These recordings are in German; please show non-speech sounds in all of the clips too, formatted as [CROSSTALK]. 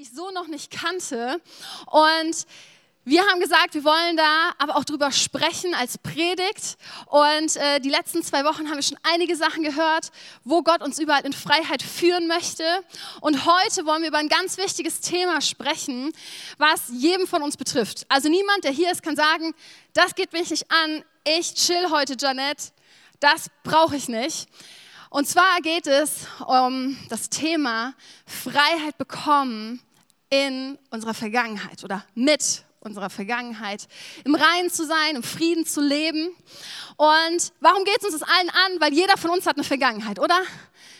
die ich so noch nicht kannte. Und wir haben gesagt, wir wollen da aber auch drüber sprechen als Predigt. Und äh, die letzten zwei Wochen haben wir schon einige Sachen gehört, wo Gott uns überall in Freiheit führen möchte. Und heute wollen wir über ein ganz wichtiges Thema sprechen, was jedem von uns betrifft. Also niemand, der hier ist, kann sagen, das geht mich nicht an. Ich chill heute, Janet. Das brauche ich nicht. Und zwar geht es um das Thema Freiheit bekommen in unserer Vergangenheit oder mit unserer Vergangenheit, im Reinen zu sein, im Frieden zu leben. Und warum geht es uns das allen an? Weil jeder von uns hat eine Vergangenheit, oder?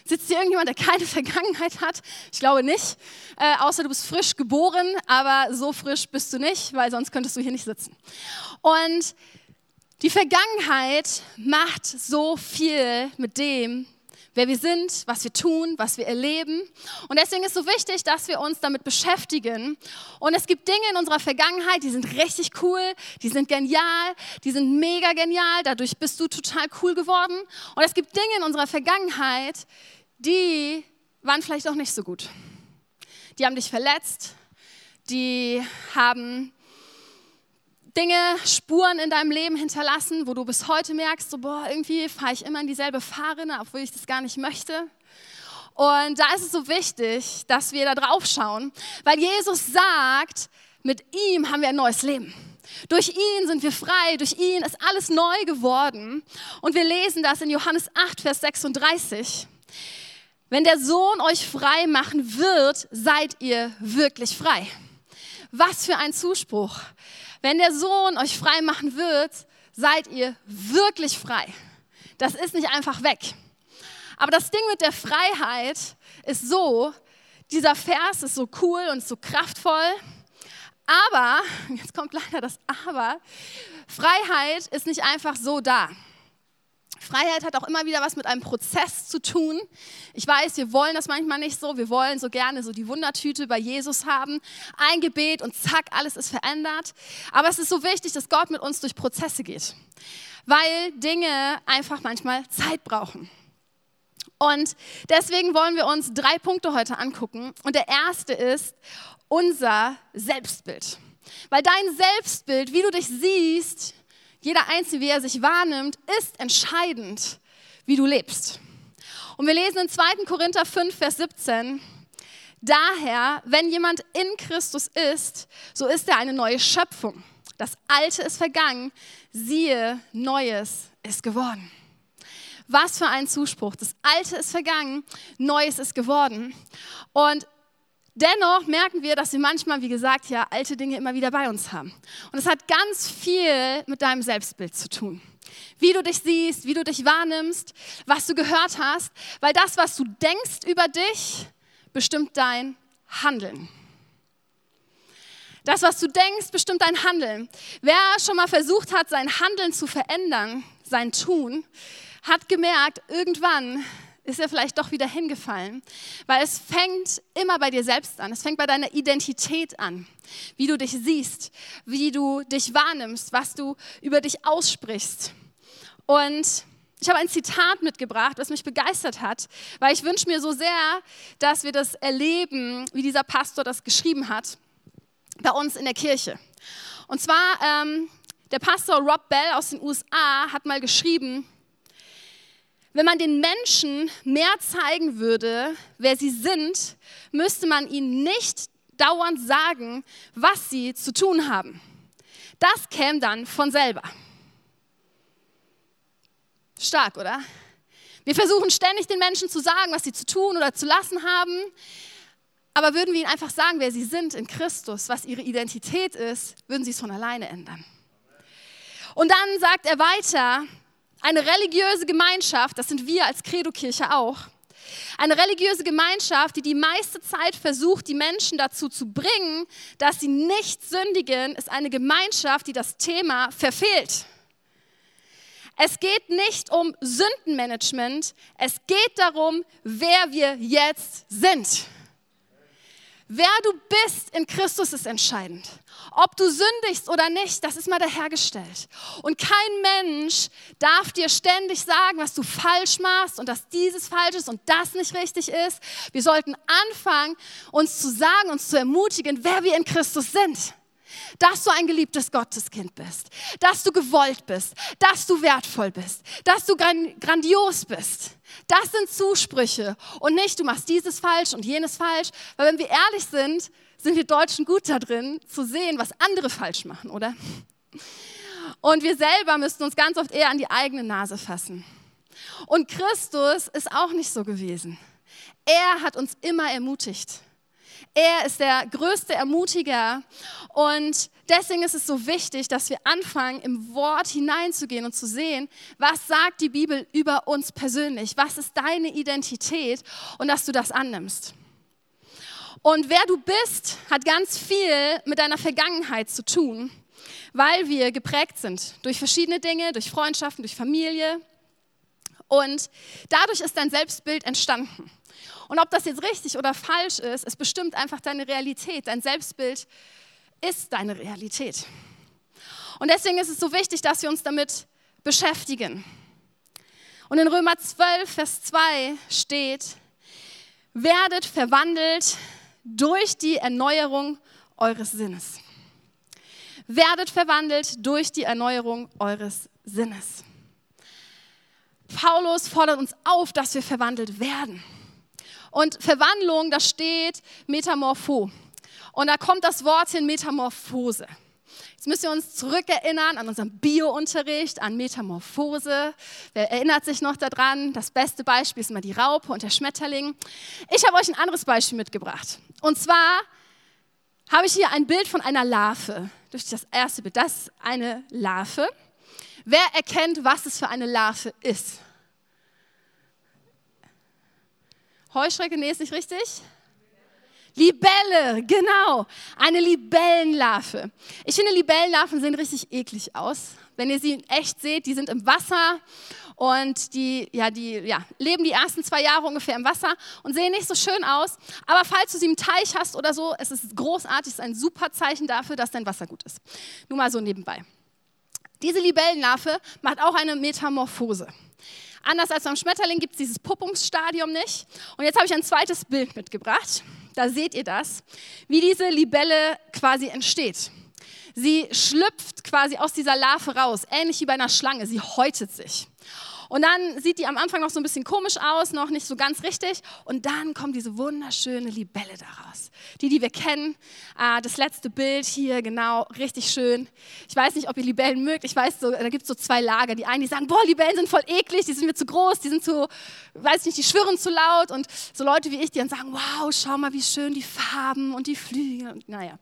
Sitzt hier irgendjemand, der keine [LAUGHS] Vergangenheit hat? Ich glaube nicht. Äh, außer du bist frisch geboren, aber so frisch bist du nicht, weil sonst könntest du hier nicht sitzen. Und die Vergangenheit macht so viel mit dem, wer wir sind, was wir tun, was wir erleben. Und deswegen ist so wichtig, dass wir uns damit beschäftigen. Und es gibt Dinge in unserer Vergangenheit, die sind richtig cool, die sind genial, die sind mega genial, dadurch bist du total cool geworden. Und es gibt Dinge in unserer Vergangenheit, die waren vielleicht auch nicht so gut. Die haben dich verletzt, die haben Dinge, Spuren in deinem Leben hinterlassen, wo du bis heute merkst, so, boah, irgendwie fahre ich immer in dieselbe Fahrrinne, obwohl ich das gar nicht möchte. Und da ist es so wichtig, dass wir da drauf schauen, weil Jesus sagt, mit ihm haben wir ein neues Leben. Durch ihn sind wir frei, durch ihn ist alles neu geworden. Und wir lesen das in Johannes 8, Vers 36. Wenn der Sohn euch frei machen wird, seid ihr wirklich frei. Was für ein Zuspruch. Wenn der Sohn euch frei machen wird, seid ihr wirklich frei. Das ist nicht einfach weg. Aber das Ding mit der Freiheit ist so, dieser Vers ist so cool und so kraftvoll. Aber, [LAUGHS] jetzt kommt leider das Aber, Freiheit ist nicht einfach so da. Freiheit hat auch immer wieder was mit einem Prozess zu tun. Ich weiß, wir wollen das manchmal nicht so. Wir wollen so gerne so die Wundertüte bei Jesus haben. Ein Gebet und zack, alles ist verändert. Aber es ist so wichtig, dass Gott mit uns durch Prozesse geht, weil Dinge einfach manchmal Zeit brauchen. Und deswegen wollen wir uns drei Punkte heute angucken. Und der erste ist unser Selbstbild. Weil dein Selbstbild, wie du dich siehst, jeder Einzelne, wie er sich wahrnimmt, ist entscheidend, wie du lebst. Und wir lesen in 2. Korinther 5, Vers 17, Daher, wenn jemand in Christus ist, so ist er eine neue Schöpfung. Das Alte ist vergangen, siehe, Neues ist geworden. Was für ein Zuspruch. Das Alte ist vergangen, Neues ist geworden. Und Dennoch merken wir, dass wir manchmal, wie gesagt, ja, alte Dinge immer wieder bei uns haben. Und es hat ganz viel mit deinem Selbstbild zu tun. Wie du dich siehst, wie du dich wahrnimmst, was du gehört hast, weil das, was du denkst über dich, bestimmt dein Handeln. Das, was du denkst, bestimmt dein Handeln. Wer schon mal versucht hat, sein Handeln zu verändern, sein Tun, hat gemerkt, irgendwann ist er vielleicht doch wieder hingefallen. Weil es fängt immer bei dir selbst an. Es fängt bei deiner Identität an. Wie du dich siehst, wie du dich wahrnimmst, was du über dich aussprichst. Und ich habe ein Zitat mitgebracht, was mich begeistert hat, weil ich wünsche mir so sehr, dass wir das erleben, wie dieser Pastor das geschrieben hat, bei uns in der Kirche. Und zwar, ähm, der Pastor Rob Bell aus den USA hat mal geschrieben, wenn man den Menschen mehr zeigen würde, wer sie sind, müsste man ihnen nicht dauernd sagen, was sie zu tun haben. Das käme dann von selber. Stark, oder? Wir versuchen ständig den Menschen zu sagen, was sie zu tun oder zu lassen haben. Aber würden wir ihnen einfach sagen, wer sie sind in Christus, was ihre Identität ist, würden sie es von alleine ändern. Und dann sagt er weiter, eine religiöse Gemeinschaft, das sind wir als Credo-Kirche auch, eine religiöse Gemeinschaft, die die meiste Zeit versucht, die Menschen dazu zu bringen, dass sie nicht sündigen, ist eine Gemeinschaft, die das Thema verfehlt. Es geht nicht um Sündenmanagement, es geht darum, wer wir jetzt sind. Wer du bist in Christus ist entscheidend. Ob du sündigst oder nicht, das ist mal dahergestellt. Und kein Mensch darf dir ständig sagen, was du falsch machst und dass dieses falsch ist und das nicht richtig ist. Wir sollten anfangen, uns zu sagen, uns zu ermutigen, wer wir in Christus sind dass du ein geliebtes Gotteskind bist, dass du gewollt bist, dass du wertvoll bist, dass du grandios bist. Das sind Zusprüche und nicht, du machst dieses falsch und jenes falsch, weil wenn wir ehrlich sind, sind wir Deutschen gut da drin, zu sehen, was andere falsch machen, oder? Und wir selber müssten uns ganz oft eher an die eigene Nase fassen. Und Christus ist auch nicht so gewesen. Er hat uns immer ermutigt. Er ist der größte Ermutiger. Und deswegen ist es so wichtig, dass wir anfangen, im Wort hineinzugehen und zu sehen, was sagt die Bibel über uns persönlich? Was ist deine Identität? Und dass du das annimmst. Und wer du bist, hat ganz viel mit deiner Vergangenheit zu tun, weil wir geprägt sind durch verschiedene Dinge, durch Freundschaften, durch Familie. Und dadurch ist dein Selbstbild entstanden. Und ob das jetzt richtig oder falsch ist, es bestimmt einfach deine Realität. Dein Selbstbild ist deine Realität. Und deswegen ist es so wichtig, dass wir uns damit beschäftigen. Und in Römer 12, Vers 2 steht, werdet verwandelt durch die Erneuerung eures Sinnes. Werdet verwandelt durch die Erneuerung eures Sinnes. Paulus fordert uns auf, dass wir verwandelt werden. Und Verwandlung, da steht Metamorpho. Und da kommt das Wort hin Metamorphose. Jetzt müssen wir uns zurückerinnern an unseren Bio-Unterricht, an Metamorphose. Wer erinnert sich noch daran? Das beste Beispiel ist immer die Raupe und der Schmetterling. Ich habe euch ein anderes Beispiel mitgebracht. Und zwar habe ich hier ein Bild von einer Larve. Durch das erste Bild, das ist eine Larve. Wer erkennt, was es für eine Larve ist? Heuschrecke, nee, ist nicht richtig? Libelle, genau. Eine Libellenlarve. Ich finde, Libellenlarven sehen richtig eklig aus. Wenn ihr sie echt seht, die sind im Wasser und die, ja, die ja, leben die ersten zwei Jahre ungefähr im Wasser und sehen nicht so schön aus. Aber falls du sie im Teich hast oder so, es ist großartig, es ist ein super Zeichen dafür, dass dein Wasser gut ist. Nur mal so nebenbei. Diese Libellenlarve macht auch eine Metamorphose. Anders als beim Schmetterling gibt es dieses Puppungsstadium nicht. Und jetzt habe ich ein zweites Bild mitgebracht. Da seht ihr das, wie diese Libelle quasi entsteht. Sie schlüpft quasi aus dieser Larve raus, ähnlich wie bei einer Schlange. Sie häutet sich. Und dann sieht die am Anfang noch so ein bisschen komisch aus, noch nicht so ganz richtig. Und dann kommt diese wunderschöne Libelle daraus. Die, die wir kennen. Ah, das letzte Bild hier, genau, richtig schön. Ich weiß nicht, ob ihr Libellen mögt. Ich weiß, so, da gibt es so zwei Lager. Die einen, die sagen, boah, Libellen sind voll eklig, die sind mir zu groß, die sind zu, weiß nicht, die schwirren zu laut. Und so Leute wie ich, die dann sagen, wow, schau mal, wie schön die Farben und die Flügel. Naja,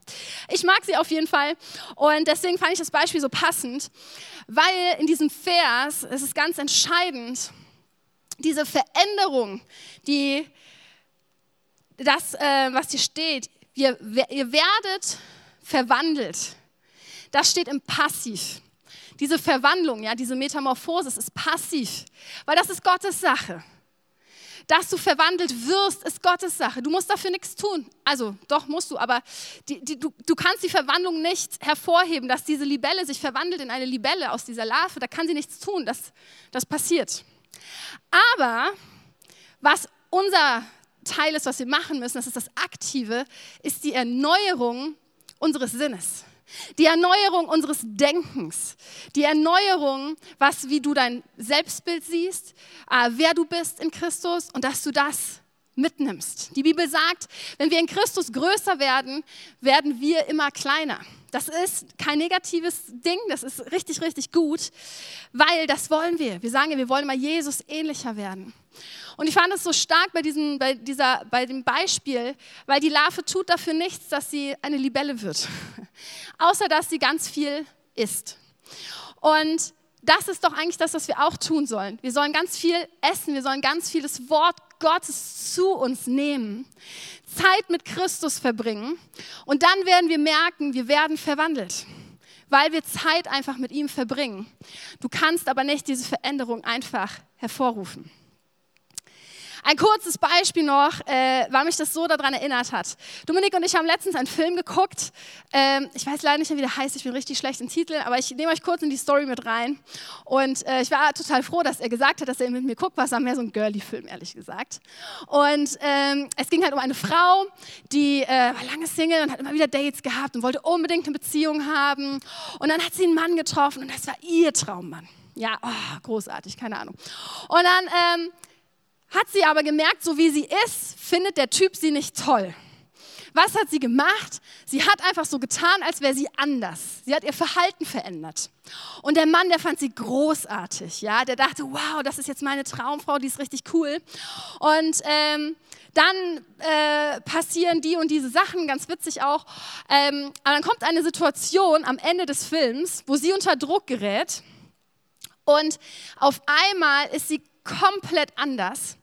ich mag sie auf jeden Fall. Und deswegen fand ich das Beispiel so passend, weil in diesem Vers, es ist ganz entscheidend, diese Veränderung, die, das, äh, was hier steht, ihr, ihr werdet verwandelt. Das steht im Passiv. Diese Verwandlung, ja, diese Metamorphose ist passiv, weil das ist Gottes Sache. Dass du verwandelt wirst, ist Gottes Sache. Du musst dafür nichts tun. Also, doch musst du, aber die, die, du, du kannst die Verwandlung nicht hervorheben, dass diese Libelle sich verwandelt in eine Libelle aus dieser Larve. Da kann sie nichts tun. Das, das passiert. Aber was unser Teil ist, was wir machen müssen, das ist das Aktive, ist die Erneuerung unseres Sinnes. Die Erneuerung unseres Denkens, die Erneuerung, was, wie du dein Selbstbild siehst, äh, wer du bist in Christus und dass du das mitnimmst. Die Bibel sagt, wenn wir in Christus größer werden, werden wir immer kleiner. Das ist kein negatives Ding, das ist richtig, richtig gut, weil das wollen wir. Wir sagen ja, wir wollen mal Jesus ähnlicher werden. Und ich fand es so stark bei, diesem, bei, dieser, bei dem Beispiel, weil die Larve tut dafür nichts, dass sie eine Libelle wird, [LAUGHS] außer dass sie ganz viel isst. Und das ist doch eigentlich das, was wir auch tun sollen. Wir sollen ganz viel essen, wir sollen ganz viel das Wort Gottes zu uns nehmen, Zeit mit Christus verbringen und dann werden wir merken, wir werden verwandelt, weil wir Zeit einfach mit ihm verbringen. Du kannst aber nicht diese Veränderung einfach hervorrufen. Ein kurzes Beispiel noch, äh, weil mich das so daran erinnert hat. Dominik und ich haben letztens einen Film geguckt. Ähm, ich weiß leider nicht mehr, wie der heißt. Ich bin richtig schlecht in Titeln, aber ich nehme euch kurz in die Story mit rein. Und äh, ich war total froh, dass er gesagt hat, dass er mit mir guckt. Was war mehr so ein Girly-Film, ehrlich gesagt. Und ähm, es ging halt um eine Frau, die äh, war lange Single und hat immer wieder Dates gehabt und wollte unbedingt eine Beziehung haben. Und dann hat sie einen Mann getroffen und das war ihr Traummann. Ja, oh, großartig, keine Ahnung. Und dann ähm, hat sie aber gemerkt, so wie sie ist, findet der Typ sie nicht toll. Was hat sie gemacht? Sie hat einfach so getan, als wäre sie anders. Sie hat ihr Verhalten verändert. Und der Mann, der fand sie großartig. Ja, der dachte, wow, das ist jetzt meine Traumfrau, die ist richtig cool. Und ähm, dann äh, passieren die und diese Sachen, ganz witzig auch. Ähm, aber dann kommt eine Situation am Ende des Films, wo sie unter Druck gerät. Und auf einmal ist sie komplett anders.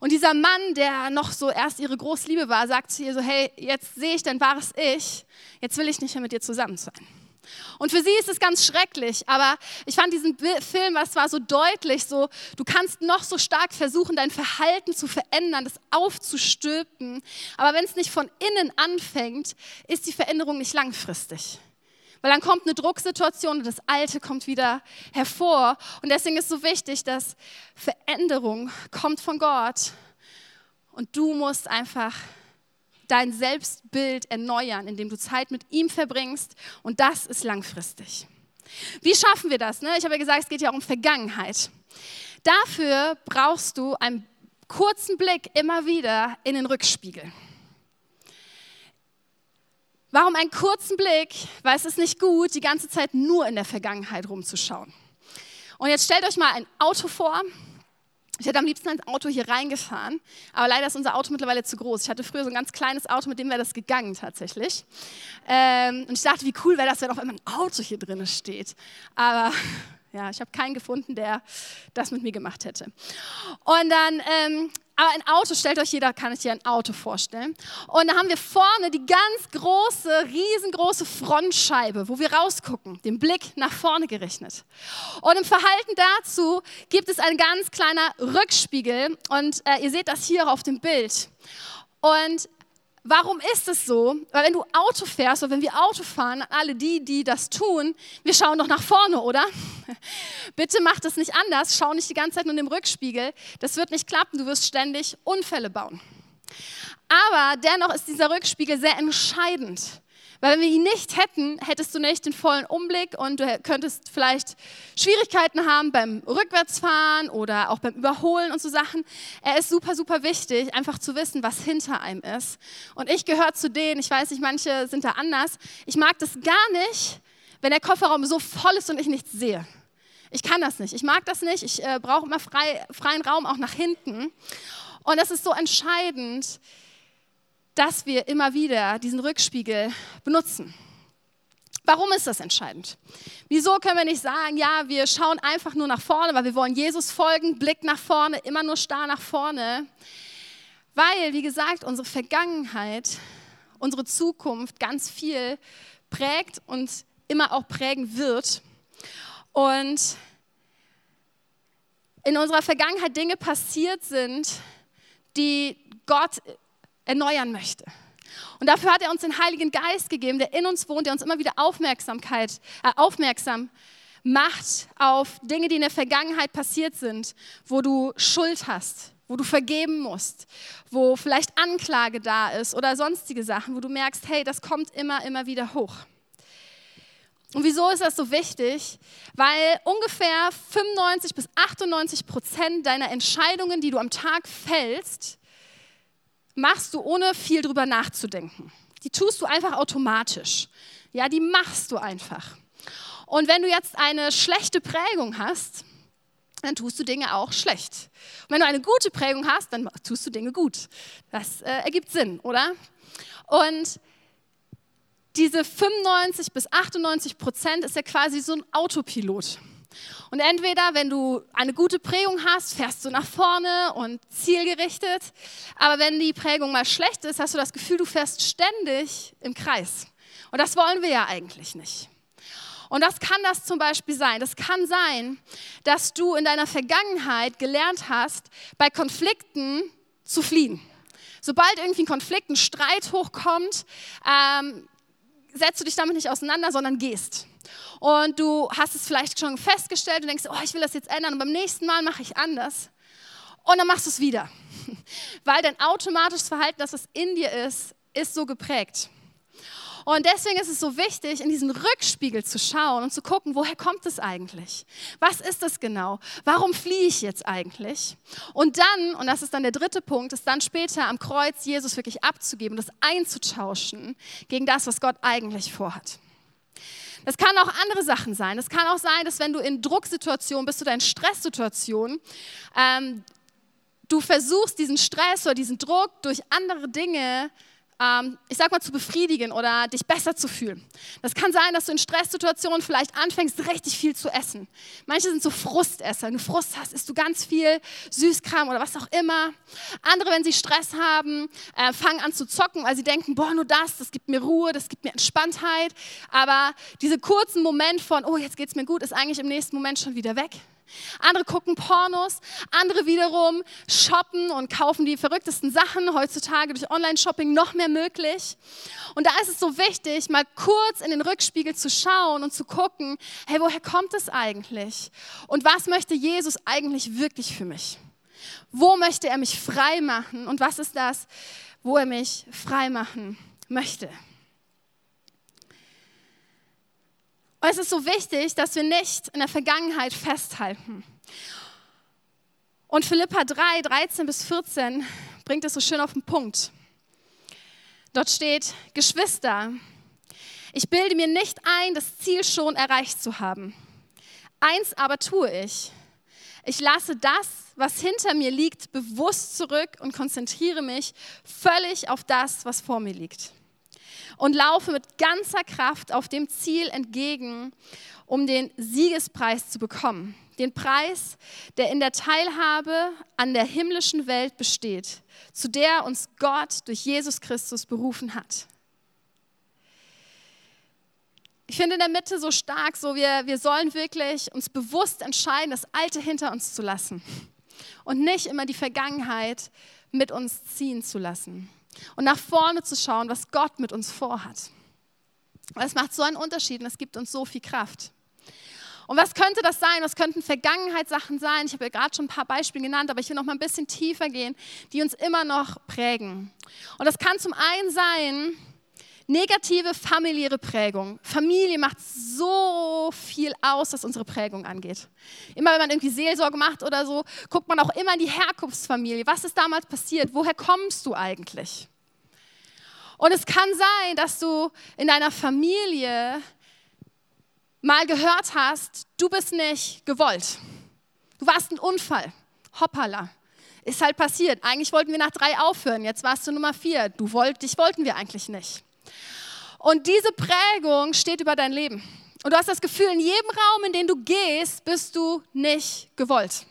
Und dieser Mann, der noch so erst ihre Großliebe war, sagt zu ihr so, hey, jetzt sehe ich dein wahres Ich, jetzt will ich nicht mehr mit dir zusammen sein. Und für sie ist es ganz schrecklich, aber ich fand diesen Film, was war so deutlich, so du kannst noch so stark versuchen, dein Verhalten zu verändern, das aufzustülpen, aber wenn es nicht von innen anfängt, ist die Veränderung nicht langfristig. Weil dann kommt eine Drucksituation und das Alte kommt wieder hervor. Und deswegen ist so wichtig, dass Veränderung kommt von Gott. Und du musst einfach dein Selbstbild erneuern, indem du Zeit mit ihm verbringst. Und das ist langfristig. Wie schaffen wir das? Ne? Ich habe ja gesagt, es geht ja auch um Vergangenheit. Dafür brauchst du einen kurzen Blick immer wieder in den Rückspiegel. Warum einen kurzen Blick? Weil es ist nicht gut, die ganze Zeit nur in der Vergangenheit rumzuschauen. Und jetzt stellt euch mal ein Auto vor. Ich hätte am liebsten ein Auto hier reingefahren, aber leider ist unser Auto mittlerweile zu groß. Ich hatte früher so ein ganz kleines Auto, mit dem wäre das gegangen tatsächlich. Ähm, und ich dachte, wie cool wäre das, wenn auf einmal ein Auto hier drin steht. Aber [LAUGHS] ja, ich habe keinen gefunden, der das mit mir gemacht hätte. Und dann ähm, aber ein Auto, stellt euch jeder, kann sich hier ein Auto vorstellen. Und da haben wir vorne die ganz große, riesengroße Frontscheibe, wo wir rausgucken, den Blick nach vorne gerichtet. Und im Verhalten dazu gibt es ein ganz kleiner Rückspiegel und äh, ihr seht das hier auf dem Bild. Und Warum ist es so? Weil wenn du Auto fährst oder wenn wir Auto fahren, alle die, die das tun, wir schauen doch nach vorne, oder? [LAUGHS] Bitte mach das nicht anders. Schau nicht die ganze Zeit nur in den Rückspiegel. Das wird nicht klappen. Du wirst ständig Unfälle bauen. Aber dennoch ist dieser Rückspiegel sehr entscheidend. Weil wenn wir ihn nicht hätten, hättest du nicht den vollen Umblick und du könntest vielleicht Schwierigkeiten haben beim Rückwärtsfahren oder auch beim Überholen und so Sachen. Er ist super, super wichtig, einfach zu wissen, was hinter einem ist. Und ich gehöre zu denen, ich weiß nicht, manche sind da anders. Ich mag das gar nicht, wenn der Kofferraum so voll ist und ich nichts sehe. Ich kann das nicht. Ich mag das nicht. Ich äh, brauche immer frei, freien Raum auch nach hinten. Und das ist so entscheidend, dass wir immer wieder diesen Rückspiegel benutzen. Warum ist das entscheidend? Wieso können wir nicht sagen, ja, wir schauen einfach nur nach vorne, weil wir wollen Jesus folgen, Blick nach vorne, immer nur starr nach vorne? Weil, wie gesagt, unsere Vergangenheit, unsere Zukunft ganz viel prägt und immer auch prägen wird. Und in unserer Vergangenheit Dinge passiert sind, die Gott erneuern möchte. Und dafür hat er uns den Heiligen Geist gegeben, der in uns wohnt, der uns immer wieder Aufmerksamkeit, äh, aufmerksam macht auf Dinge, die in der Vergangenheit passiert sind, wo du Schuld hast, wo du vergeben musst, wo vielleicht Anklage da ist oder sonstige Sachen, wo du merkst, hey, das kommt immer, immer wieder hoch. Und wieso ist das so wichtig? Weil ungefähr 95 bis 98 Prozent deiner Entscheidungen, die du am Tag fällst, machst du ohne viel drüber nachzudenken. Die tust du einfach automatisch. Ja, die machst du einfach. Und wenn du jetzt eine schlechte Prägung hast, dann tust du Dinge auch schlecht. Und wenn du eine gute Prägung hast, dann tust du Dinge gut. Das äh, ergibt Sinn, oder? Und diese 95 bis 98 Prozent ist ja quasi so ein Autopilot. Und entweder, wenn du eine gute Prägung hast, fährst du nach vorne und zielgerichtet. Aber wenn die Prägung mal schlecht ist, hast du das Gefühl, du fährst ständig im Kreis. Und das wollen wir ja eigentlich nicht. Und das kann das zum Beispiel sein. Das kann sein, dass du in deiner Vergangenheit gelernt hast, bei Konflikten zu fliehen. Sobald irgendwie ein Konflikt, ein Streit hochkommt, ähm, setzt du dich damit nicht auseinander, sondern gehst. Und du hast es vielleicht schon festgestellt und denkst, oh, ich will das jetzt ändern und beim nächsten Mal mache ich anders. Und dann machst du es wieder. [LAUGHS] Weil dein automatisches Verhalten, das was in dir ist, ist so geprägt. Und deswegen ist es so wichtig, in diesen Rückspiegel zu schauen und zu gucken, woher kommt es eigentlich? Was ist das genau? Warum fliehe ich jetzt eigentlich? Und dann, und das ist dann der dritte Punkt, ist dann später am Kreuz Jesus wirklich abzugeben, das einzutauschen gegen das, was Gott eigentlich vorhat. Das kann auch andere Sachen sein. Das kann auch sein, dass wenn du in Drucksituationen bist oder in Stresssituationen, ähm, du versuchst, diesen Stress oder diesen Druck durch andere Dinge ähm, ich sag mal, zu befriedigen oder dich besser zu fühlen. Das kann sein, dass du in Stresssituationen vielleicht anfängst, richtig viel zu essen. Manche sind so Frustesser. Wenn du Frust hast, isst du ganz viel Süßkram oder was auch immer. Andere, wenn sie Stress haben, äh, fangen an zu zocken, weil sie denken, boah, nur das, das gibt mir Ruhe, das gibt mir Entspanntheit. Aber diese kurzen Moment von, oh, jetzt geht's mir gut, ist eigentlich im nächsten Moment schon wieder weg. Andere gucken Pornos, andere wiederum shoppen und kaufen die verrücktesten Sachen. Heutzutage durch Online-Shopping noch mehr möglich. Und da ist es so wichtig, mal kurz in den Rückspiegel zu schauen und zu gucken, hey, woher kommt es eigentlich? Und was möchte Jesus eigentlich wirklich für mich? Wo möchte er mich frei machen? Und was ist das, wo er mich frei machen möchte? Und es ist so wichtig, dass wir nicht in der Vergangenheit festhalten. Und Philippa 3, 13 bis 14 bringt es so schön auf den Punkt. Dort steht, Geschwister, ich bilde mir nicht ein, das Ziel schon erreicht zu haben. Eins aber tue ich. Ich lasse das, was hinter mir liegt, bewusst zurück und konzentriere mich völlig auf das, was vor mir liegt und laufe mit ganzer Kraft auf dem Ziel entgegen, um den Siegespreis zu bekommen. Den Preis, der in der Teilhabe an der himmlischen Welt besteht, zu der uns Gott durch Jesus Christus berufen hat. Ich finde in der Mitte so stark, so wir, wir sollen wirklich uns bewusst entscheiden, das Alte hinter uns zu lassen und nicht immer die Vergangenheit mit uns ziehen zu lassen und nach vorne zu schauen, was Gott mit uns vorhat. Es macht so einen Unterschied und es gibt uns so viel Kraft. Und was könnte das sein? Was könnten Vergangenheitssachen sein? Ich habe ja gerade schon ein paar Beispiele genannt, aber ich will noch mal ein bisschen tiefer gehen, die uns immer noch prägen. Und das kann zum einen sein, negative familiäre Prägung. Familie macht so viel aus, was unsere Prägung angeht. Immer wenn man irgendwie Seelsorge macht oder so, guckt man auch immer in die Herkunftsfamilie. Was ist damals passiert? Woher kommst du eigentlich? Und es kann sein, dass du in deiner Familie mal gehört hast, du bist nicht gewollt. Du warst ein Unfall. Hoppala. Ist halt passiert. Eigentlich wollten wir nach drei aufhören. Jetzt warst du Nummer vier. Du wollt, dich wollten wir eigentlich nicht. Und diese Prägung steht über dein Leben. Und du hast das Gefühl, in jedem Raum, in den du gehst, bist du nicht gewollt.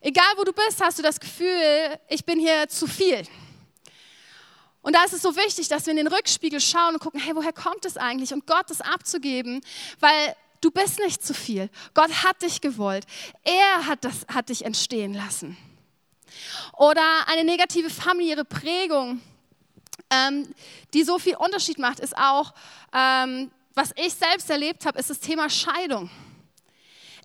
Egal wo du bist, hast du das Gefühl, ich bin hier zu viel. Und da ist es so wichtig, dass wir in den Rückspiegel schauen und gucken, hey, woher kommt es eigentlich? Und Gott das abzugeben, weil du bist nicht zu viel. Gott hat dich gewollt. Er hat, das, hat dich entstehen lassen. Oder eine negative familiäre Prägung ähm, die so viel Unterschied macht, ist auch, ähm, was ich selbst erlebt habe, ist das Thema Scheidung.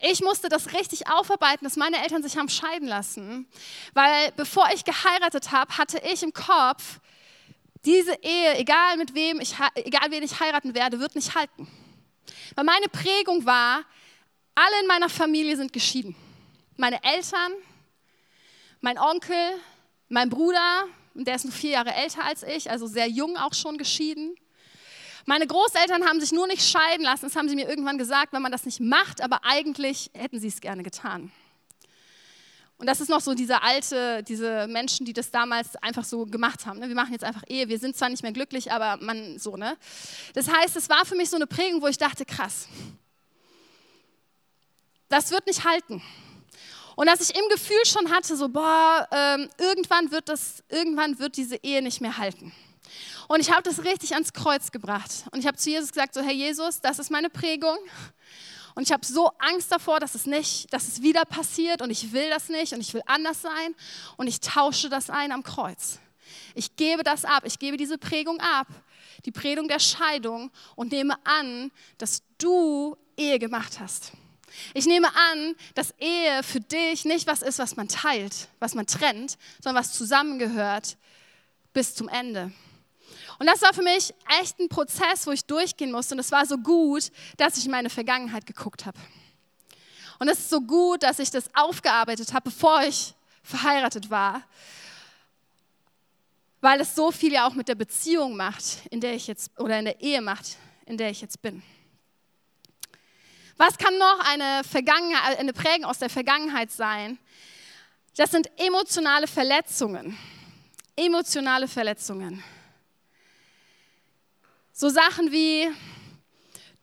Ich musste das richtig aufarbeiten, dass meine Eltern sich haben scheiden lassen, weil bevor ich geheiratet habe, hatte ich im Kopf, diese Ehe, egal mit wem ich, egal wen ich heiraten werde, wird nicht halten. Weil meine Prägung war, alle in meiner Familie sind geschieden. Meine Eltern, mein Onkel, mein Bruder, und der ist nur vier Jahre älter als ich, also sehr jung auch schon geschieden. Meine Großeltern haben sich nur nicht scheiden lassen, das haben sie mir irgendwann gesagt, wenn man das nicht macht, aber eigentlich hätten sie es gerne getan. Und das ist noch so diese alte, diese Menschen, die das damals einfach so gemacht haben. Ne? Wir machen jetzt einfach Ehe, wir sind zwar nicht mehr glücklich, aber man so, ne? Das heißt, es war für mich so eine Prägung, wo ich dachte, krass, das wird nicht halten. Und dass ich im Gefühl schon hatte, so, boah, ähm, irgendwann, wird das, irgendwann wird diese Ehe nicht mehr halten. Und ich habe das richtig ans Kreuz gebracht. Und ich habe zu Jesus gesagt, so, Herr Jesus, das ist meine Prägung. Und ich habe so Angst davor, dass es nicht, dass es wieder passiert und ich will das nicht und ich will anders sein und ich tausche das ein am Kreuz. Ich gebe das ab, ich gebe diese Prägung ab, die Prägung der Scheidung und nehme an, dass du Ehe gemacht hast. Ich nehme an, dass Ehe für dich nicht was ist, was man teilt, was man trennt, sondern was zusammengehört bis zum Ende. Und das war für mich echt ein Prozess, wo ich durchgehen musste. Und es war so gut, dass ich in meine Vergangenheit geguckt habe. Und es ist so gut, dass ich das aufgearbeitet habe, bevor ich verheiratet war. Weil es so viel ja auch mit der Beziehung macht, in der ich jetzt, oder in der Ehe macht, in der ich jetzt bin. Was kann noch eine, Vergangenheit, eine Prägung aus der Vergangenheit sein? Das sind emotionale Verletzungen. Emotionale Verletzungen. So Sachen wie,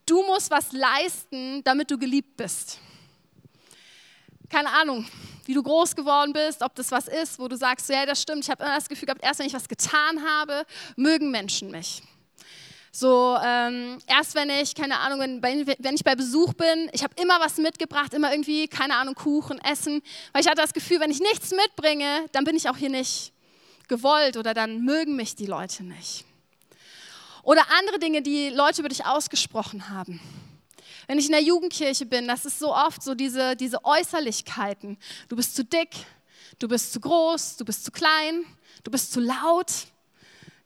du musst was leisten, damit du geliebt bist. Keine Ahnung, wie du groß geworden bist, ob das was ist, wo du sagst, ja, das stimmt, ich habe immer das Gefühl gehabt, erst wenn ich was getan habe, mögen Menschen mich. So, ähm, erst wenn ich, keine Ahnung, wenn, wenn ich bei Besuch bin, ich habe immer was mitgebracht, immer irgendwie, keine Ahnung, Kuchen, Essen, weil ich hatte das Gefühl, wenn ich nichts mitbringe, dann bin ich auch hier nicht gewollt oder dann mögen mich die Leute nicht. Oder andere Dinge, die Leute über dich ausgesprochen haben. Wenn ich in der Jugendkirche bin, das ist so oft so diese, diese Äußerlichkeiten. Du bist zu dick, du bist zu groß, du bist zu klein, du bist zu laut.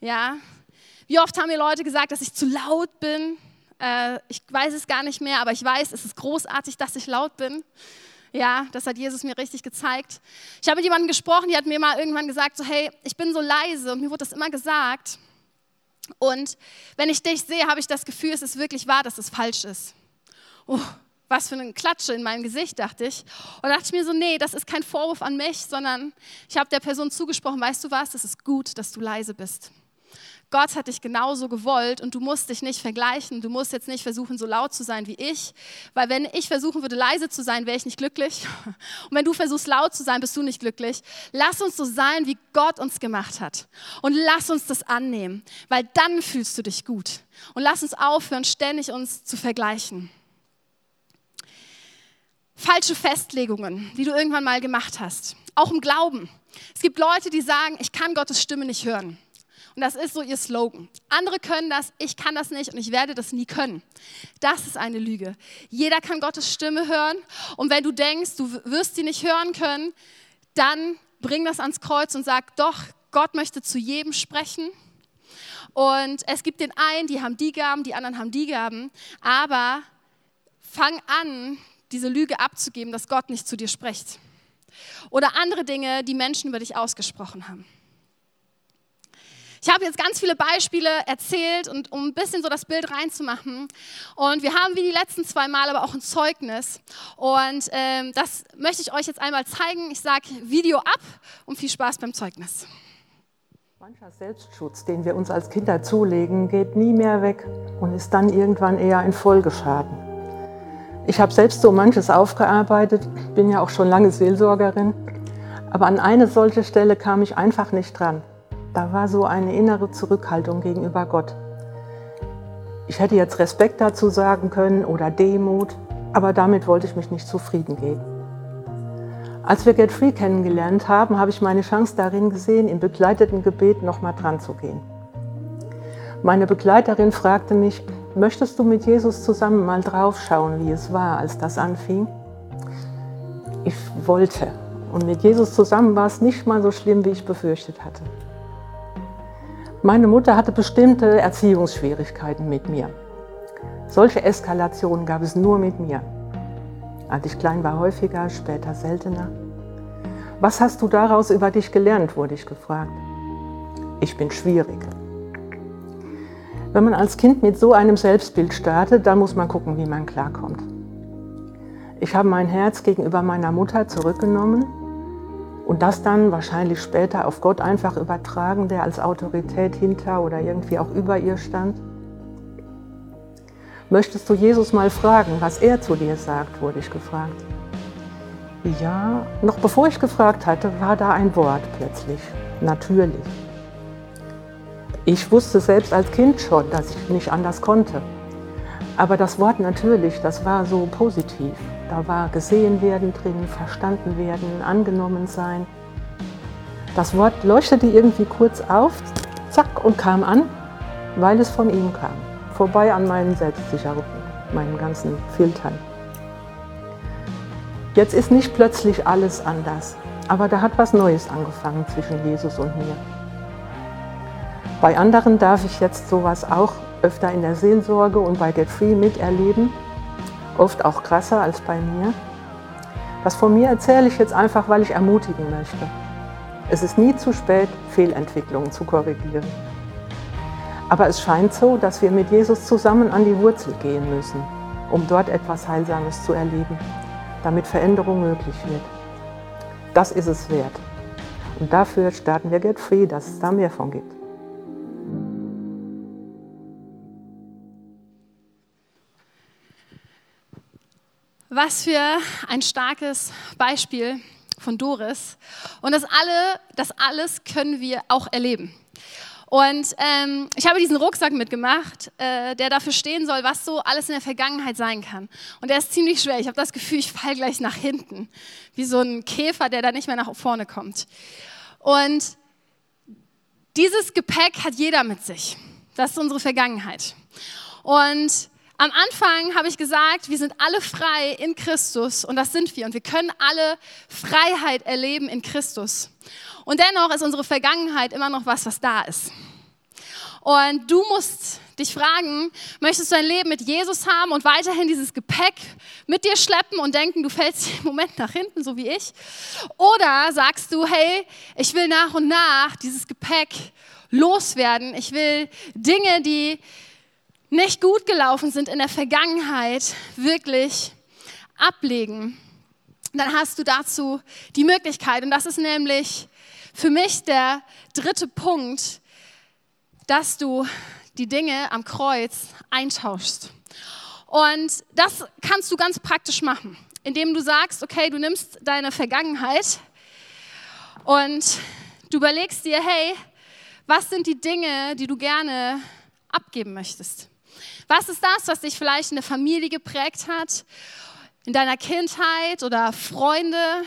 Ja, wie oft haben mir Leute gesagt, dass ich zu laut bin? Äh, ich weiß es gar nicht mehr, aber ich weiß, es ist großartig, dass ich laut bin. Ja, das hat Jesus mir richtig gezeigt. Ich habe mit jemandem gesprochen, die hat mir mal irgendwann gesagt, so hey, ich bin so leise und mir wurde das immer gesagt. Und wenn ich dich sehe, habe ich das Gefühl, es ist wirklich wahr, dass es falsch ist. Oh, was für eine Klatsche in meinem Gesicht, dachte ich. Und dachte ich mir so, nee, das ist kein Vorwurf an mich, sondern ich habe der Person zugesprochen, weißt du was, es ist gut, dass du leise bist. Gott hat dich genauso gewollt und du musst dich nicht vergleichen. Du musst jetzt nicht versuchen, so laut zu sein wie ich, weil wenn ich versuchen würde, leise zu sein, wäre ich nicht glücklich. [LAUGHS] Und wenn du versuchst, laut zu sein, bist du nicht glücklich. Lass uns so sein, wie Gott uns gemacht hat. Und lass uns das annehmen, weil dann fühlst du dich gut. Und lass uns aufhören, ständig uns zu vergleichen. Falsche Festlegungen, die du irgendwann mal gemacht hast. Auch im Glauben. Es gibt Leute, die sagen, ich kann Gottes Stimme nicht hören. Und das ist so ihr Slogan. Andere können das, ich kann das nicht und ich werde das nie können. Das ist eine Lüge. Jeder kann Gottes Stimme hören. Und wenn du denkst, du wirst sie nicht hören können, dann bring das ans Kreuz und sag, doch, Gott möchte zu jedem sprechen. Und es gibt den einen, die haben die Gaben, die anderen haben die Gaben. Aber fang an, diese Lüge abzugeben, dass Gott nicht zu dir spricht. Oder andere Dinge, die Menschen über dich ausgesprochen haben. Ich habe jetzt ganz viele Beispiele erzählt und um ein bisschen so das Bild reinzumachen. Und wir haben wie die letzten zwei Mal aber auch ein Zeugnis. Und ähm, das möchte ich euch jetzt einmal zeigen. Ich sage Video ab und viel Spaß beim Zeugnis. Mancher Selbstschutz, den wir uns als Kinder zulegen, geht nie mehr weg und ist dann irgendwann eher ein Folgeschaden. Ich habe selbst so manches aufgearbeitet, bin ja auch schon lange Seelsorgerin, aber an eine solche Stelle kam ich einfach nicht dran. Da war so eine innere Zurückhaltung gegenüber Gott. Ich hätte jetzt Respekt dazu sagen können oder Demut, aber damit wollte ich mich nicht zufrieden geben. Als wir Get Free kennengelernt haben, habe ich meine Chance darin gesehen, im begleiteten Gebet nochmal dran zu gehen. Meine Begleiterin fragte mich, möchtest du mit Jesus zusammen mal draufschauen, wie es war, als das anfing? Ich wollte. Und mit Jesus zusammen war es nicht mal so schlimm, wie ich befürchtet hatte. Meine Mutter hatte bestimmte Erziehungsschwierigkeiten mit mir. Solche Eskalationen gab es nur mit mir. Als ich klein war, häufiger, später seltener. Was hast du daraus über dich gelernt, wurde ich gefragt. Ich bin schwierig. Wenn man als Kind mit so einem Selbstbild startet, dann muss man gucken, wie man klarkommt. Ich habe mein Herz gegenüber meiner Mutter zurückgenommen und das dann wahrscheinlich später auf Gott einfach übertragen, der als Autorität hinter oder irgendwie auch über ihr stand? Möchtest du Jesus mal fragen, was er zu dir sagt, wurde ich gefragt. Ja, noch bevor ich gefragt hatte, war da ein Wort plötzlich. Natürlich. Ich wusste selbst als Kind schon, dass ich nicht anders konnte. Aber das Wort natürlich, das war so positiv. Da war gesehen werden drin, verstanden werden, angenommen sein. Das Wort leuchtete irgendwie kurz auf, zack, und kam an, weil es von ihm kam. Vorbei an meinen Selbstsicherungen, meinen ganzen Filtern. Jetzt ist nicht plötzlich alles anders, aber da hat was Neues angefangen zwischen Jesus und mir. Bei anderen darf ich jetzt sowas auch öfter in der Seelsorge und bei Get Free miterleben, oft auch krasser als bei mir. Was von mir erzähle ich jetzt einfach, weil ich ermutigen möchte. Es ist nie zu spät, Fehlentwicklungen zu korrigieren. Aber es scheint so, dass wir mit Jesus zusammen an die Wurzel gehen müssen, um dort etwas Heilsames zu erleben, damit Veränderung möglich wird. Das ist es wert. Und dafür starten wir Get Free, dass es da mehr von gibt. Was für ein starkes Beispiel von Doris. Und das, alle, das alles können wir auch erleben. Und ähm, ich habe diesen Rucksack mitgemacht, äh, der dafür stehen soll, was so alles in der Vergangenheit sein kann. Und der ist ziemlich schwer. Ich habe das Gefühl, ich falle gleich nach hinten, wie so ein Käfer, der da nicht mehr nach vorne kommt. Und dieses Gepäck hat jeder mit sich. Das ist unsere Vergangenheit. Und am Anfang habe ich gesagt, wir sind alle frei in Christus und das sind wir und wir können alle Freiheit erleben in Christus. Und dennoch ist unsere Vergangenheit immer noch was, was da ist. Und du musst dich fragen, möchtest du ein Leben mit Jesus haben und weiterhin dieses Gepäck mit dir schleppen und denken, du fällst [LAUGHS] im Moment nach hinten, so wie ich? Oder sagst du, hey, ich will nach und nach dieses Gepäck loswerden. Ich will Dinge, die nicht gut gelaufen sind in der Vergangenheit, wirklich ablegen, dann hast du dazu die Möglichkeit. Und das ist nämlich für mich der dritte Punkt, dass du die Dinge am Kreuz eintauschst. Und das kannst du ganz praktisch machen, indem du sagst, okay, du nimmst deine Vergangenheit und du überlegst dir, hey, was sind die Dinge, die du gerne abgeben möchtest? Was ist das, was dich vielleicht in der Familie geprägt hat, in deiner Kindheit oder Freunde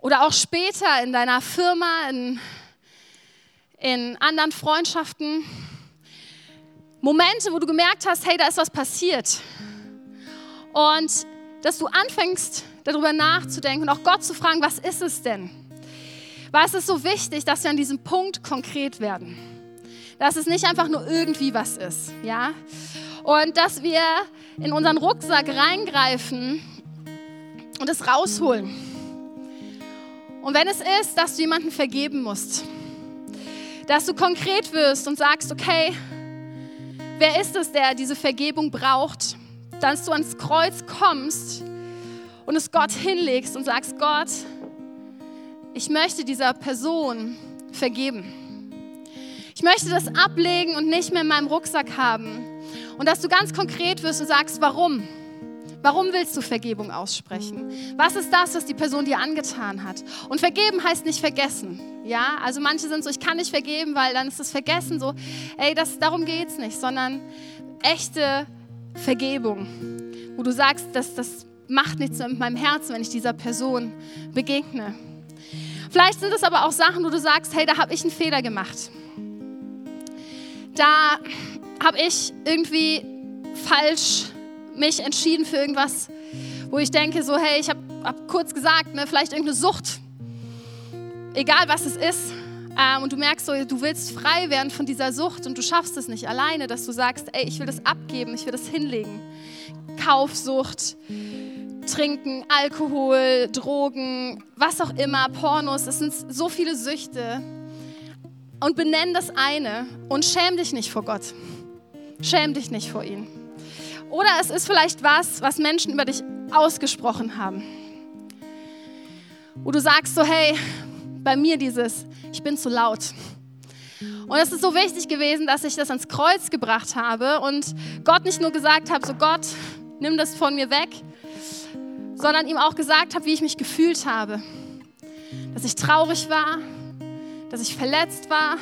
oder auch später in deiner Firma, in, in anderen Freundschaften? Momente, wo du gemerkt hast, hey, da ist was passiert. Und dass du anfängst, darüber nachzudenken und auch Gott zu fragen, was ist es denn? Was ist so wichtig, dass wir an diesem Punkt konkret werden? Dass es nicht einfach nur irgendwie was ist, ja? Und dass wir in unseren Rucksack reingreifen und es rausholen. Und wenn es ist, dass du jemanden vergeben musst, dass du konkret wirst und sagst, okay, wer ist es, der diese Vergebung braucht, dass du ans Kreuz kommst und es Gott hinlegst und sagst, Gott, ich möchte dieser Person vergeben. Ich möchte das ablegen und nicht mehr in meinem Rucksack haben. Und dass du ganz konkret wirst und sagst, warum? Warum willst du Vergebung aussprechen? Was ist das, was die Person dir angetan hat? Und vergeben heißt nicht vergessen. Ja, also manche sind so, ich kann nicht vergeben, weil dann ist das Vergessen so, ey, das, darum geht es nicht, sondern echte Vergebung, wo du sagst, das, das macht nichts mehr mit meinem Herzen, wenn ich dieser Person begegne. Vielleicht sind es aber auch Sachen, wo du sagst, hey, da habe ich einen Fehler gemacht da habe ich irgendwie falsch mich entschieden für irgendwas, wo ich denke, so, hey, ich habe hab kurz gesagt, ne, vielleicht irgendeine Sucht, egal was es ist. Ähm, und du merkst so, du willst frei werden von dieser Sucht und du schaffst es nicht alleine, dass du sagst, ey, ich will das abgeben, ich will das hinlegen. Kaufsucht, Trinken, Alkohol, Drogen, was auch immer, Pornos, es sind so viele Süchte und benenn das eine und schäm dich nicht vor Gott. Schäm dich nicht vor ihm. Oder es ist vielleicht was, was Menschen über dich ausgesprochen haben. Wo du sagst so, hey, bei mir dieses, ich bin zu laut. Und es ist so wichtig gewesen, dass ich das ans Kreuz gebracht habe und Gott nicht nur gesagt habe, so Gott, nimm das von mir weg, sondern ihm auch gesagt habe, wie ich mich gefühlt habe. Dass ich traurig war, dass ich verletzt war,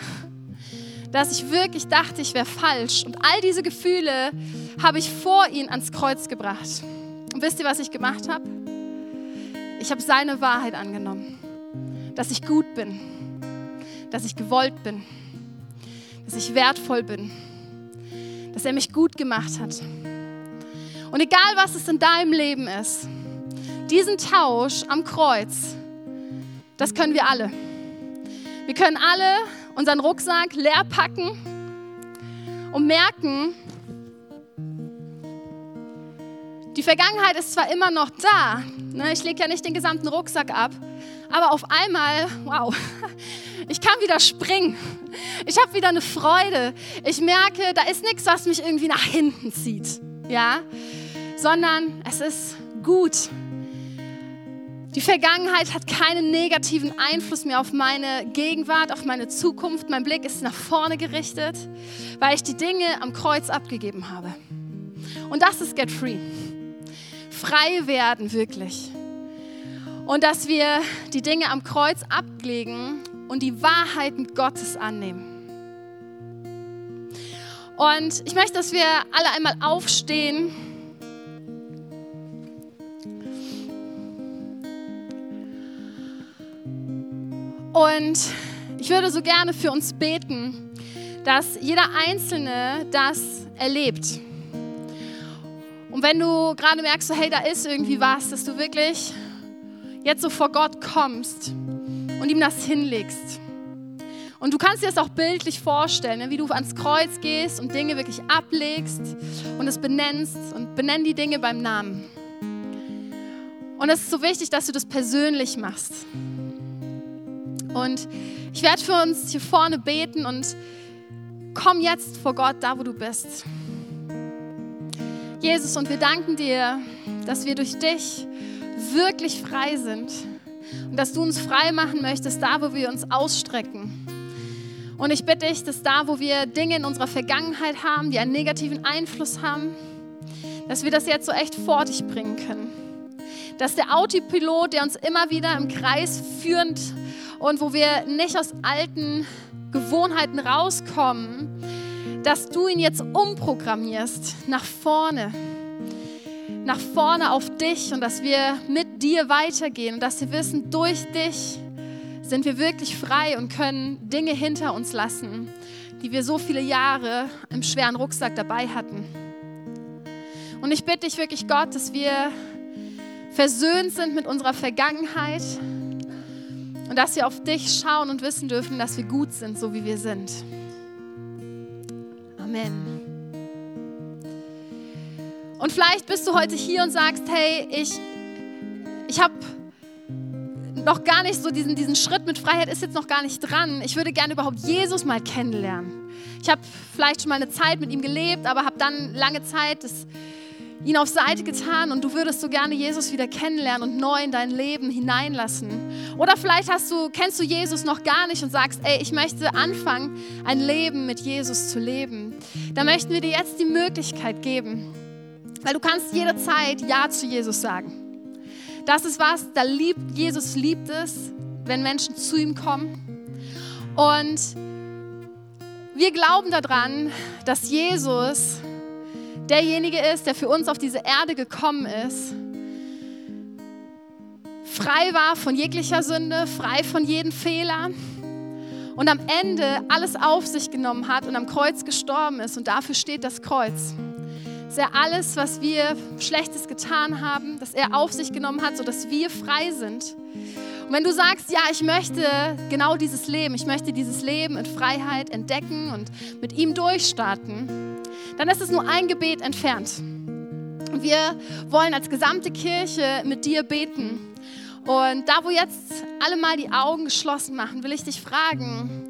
dass ich wirklich dachte, ich wäre falsch. Und all diese Gefühle habe ich vor ihn ans Kreuz gebracht. Und wisst ihr, was ich gemacht habe? Ich habe seine Wahrheit angenommen, dass ich gut bin, dass ich gewollt bin, dass ich wertvoll bin, dass er mich gut gemacht hat. Und egal, was es in deinem Leben ist, diesen Tausch am Kreuz, das können wir alle. Wir können alle unseren Rucksack leer packen und merken, die Vergangenheit ist zwar immer noch da, ne, ich lege ja nicht den gesamten Rucksack ab, aber auf einmal, wow, [LAUGHS] ich kann wieder springen. Ich habe wieder eine Freude. Ich merke, da ist nichts, was mich irgendwie nach hinten zieht, ja, sondern es ist gut. Die Vergangenheit hat keinen negativen Einfluss mehr auf meine Gegenwart, auf meine Zukunft. Mein Blick ist nach vorne gerichtet, weil ich die Dinge am Kreuz abgegeben habe. Und das ist Get Free. Frei werden wirklich. Und dass wir die Dinge am Kreuz ablegen und die Wahrheiten Gottes annehmen. Und ich möchte, dass wir alle einmal aufstehen. Und ich würde so gerne für uns beten, dass jeder Einzelne das erlebt. Und wenn du gerade merkst, hey, da ist irgendwie was, dass du wirklich jetzt so vor Gott kommst und ihm das hinlegst. Und du kannst dir das auch bildlich vorstellen, ne, wie du ans Kreuz gehst und Dinge wirklich ablegst und es benennst und benenn die Dinge beim Namen. Und es ist so wichtig, dass du das persönlich machst. Und ich werde für uns hier vorne beten und komm jetzt vor Gott, da wo du bist. Jesus, und wir danken dir, dass wir durch dich wirklich frei sind und dass du uns frei machen möchtest, da wo wir uns ausstrecken. Und ich bitte dich, dass da, wo wir Dinge in unserer Vergangenheit haben, die einen negativen Einfluss haben, dass wir das jetzt so echt vor dich bringen können. Dass der Autopilot, der uns immer wieder im Kreis führt und wo wir nicht aus alten Gewohnheiten rauskommen, dass du ihn jetzt umprogrammierst nach vorne, nach vorne auf dich und dass wir mit dir weitergehen und dass wir wissen, durch dich sind wir wirklich frei und können Dinge hinter uns lassen, die wir so viele Jahre im schweren Rucksack dabei hatten. Und ich bitte dich wirklich, Gott, dass wir versöhnt sind mit unserer Vergangenheit und dass wir auf dich schauen und wissen dürfen, dass wir gut sind, so wie wir sind. Amen. Und vielleicht bist du heute hier und sagst, hey, ich, ich habe noch gar nicht so diesen, diesen Schritt mit Freiheit ist jetzt noch gar nicht dran. Ich würde gerne überhaupt Jesus mal kennenlernen. Ich habe vielleicht schon mal eine Zeit mit ihm gelebt, aber habe dann lange Zeit das ihn auf Seite getan und du würdest so gerne Jesus wieder kennenlernen und neu in dein Leben hineinlassen. Oder vielleicht hast du, kennst du Jesus noch gar nicht und sagst, ey, ich möchte anfangen, ein Leben mit Jesus zu leben. Da möchten wir dir jetzt die Möglichkeit geben, weil du kannst jederzeit Ja zu Jesus sagen. Das ist was, da liebt Jesus liebt es, wenn Menschen zu ihm kommen. Und wir glauben daran, dass Jesus derjenige ist, der für uns auf diese Erde gekommen ist, frei war von jeglicher Sünde, frei von jedem Fehler und am Ende alles auf sich genommen hat und am Kreuz gestorben ist. Und dafür steht das Kreuz. Dass er alles, was wir Schlechtes getan haben, dass er auf sich genommen hat, sodass wir frei sind. Und wenn du sagst, ja, ich möchte genau dieses Leben, ich möchte dieses Leben in Freiheit entdecken und mit ihm durchstarten, dann ist es nur ein Gebet entfernt. Wir wollen als gesamte Kirche mit dir beten. Und da, wo jetzt alle mal die Augen geschlossen machen, will ich dich fragen,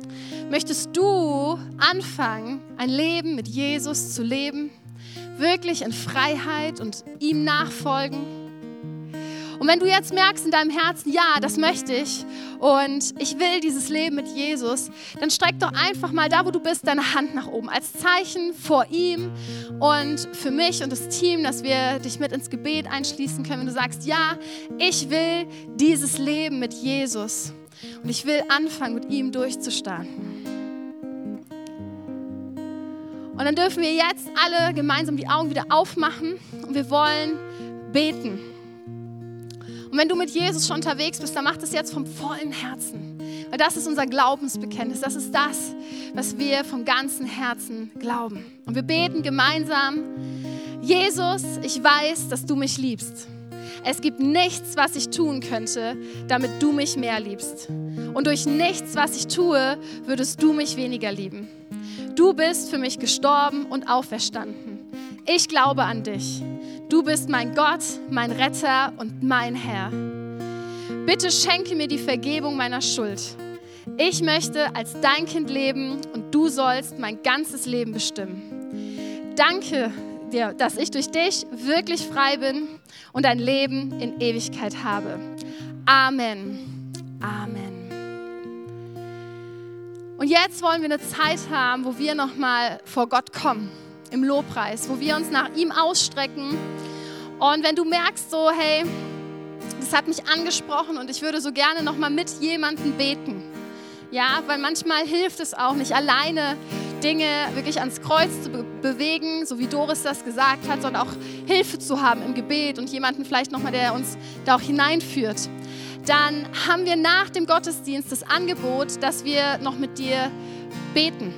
möchtest du anfangen, ein Leben mit Jesus zu leben? Wirklich in Freiheit und ihm nachfolgen? Und wenn du jetzt merkst in deinem Herzen, ja, das möchte ich und ich will dieses Leben mit Jesus, dann streck doch einfach mal da, wo du bist, deine Hand nach oben als Zeichen vor ihm und für mich und das Team, dass wir dich mit ins Gebet einschließen können, wenn du sagst, ja, ich will dieses Leben mit Jesus und ich will anfangen, mit ihm durchzustarten. dann dürfen wir jetzt alle gemeinsam die Augen wieder aufmachen und wir wollen beten. Und wenn du mit Jesus schon unterwegs bist, dann mach das jetzt vom vollen Herzen. Weil das ist unser Glaubensbekenntnis. Das ist das, was wir vom ganzen Herzen glauben. Und wir beten gemeinsam, Jesus, ich weiß, dass du mich liebst. Es gibt nichts, was ich tun könnte, damit du mich mehr liebst. Und durch nichts, was ich tue, würdest du mich weniger lieben. Du bist für mich gestorben und auferstanden. Ich glaube an dich. Du bist mein Gott, mein Retter und mein Herr. Bitte schenke mir die Vergebung meiner Schuld. Ich möchte als dein Kind leben und du sollst mein ganzes Leben bestimmen. Danke dir, dass ich durch dich wirklich frei bin und ein Leben in Ewigkeit habe. Amen. Amen. Und jetzt wollen wir eine Zeit haben, wo wir nochmal vor Gott kommen, im Lobpreis, wo wir uns nach ihm ausstrecken. Und wenn du merkst, so, hey, das hat mich angesprochen und ich würde so gerne nochmal mit jemandem beten. Ja, weil manchmal hilft es auch nicht alleine Dinge wirklich ans Kreuz zu be bewegen, so wie Doris das gesagt hat, sondern auch Hilfe zu haben im Gebet und jemanden vielleicht nochmal, der uns da auch hineinführt. Dann haben wir nach dem Gottesdienst das Angebot, dass wir noch mit dir beten.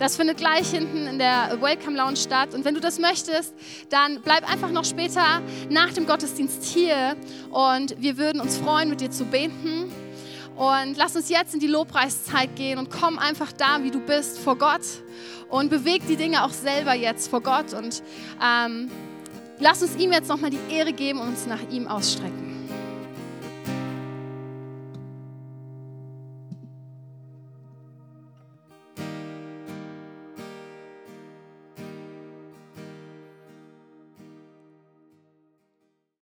Das findet gleich hinten in der Welcome Lounge statt. Und wenn du das möchtest, dann bleib einfach noch später nach dem Gottesdienst hier und wir würden uns freuen, mit dir zu beten. Und lass uns jetzt in die Lobpreiszeit gehen und komm einfach da, wie du bist, vor Gott und beweg die Dinge auch selber jetzt vor Gott und ähm, lass uns ihm jetzt nochmal die Ehre geben und uns nach ihm ausstrecken.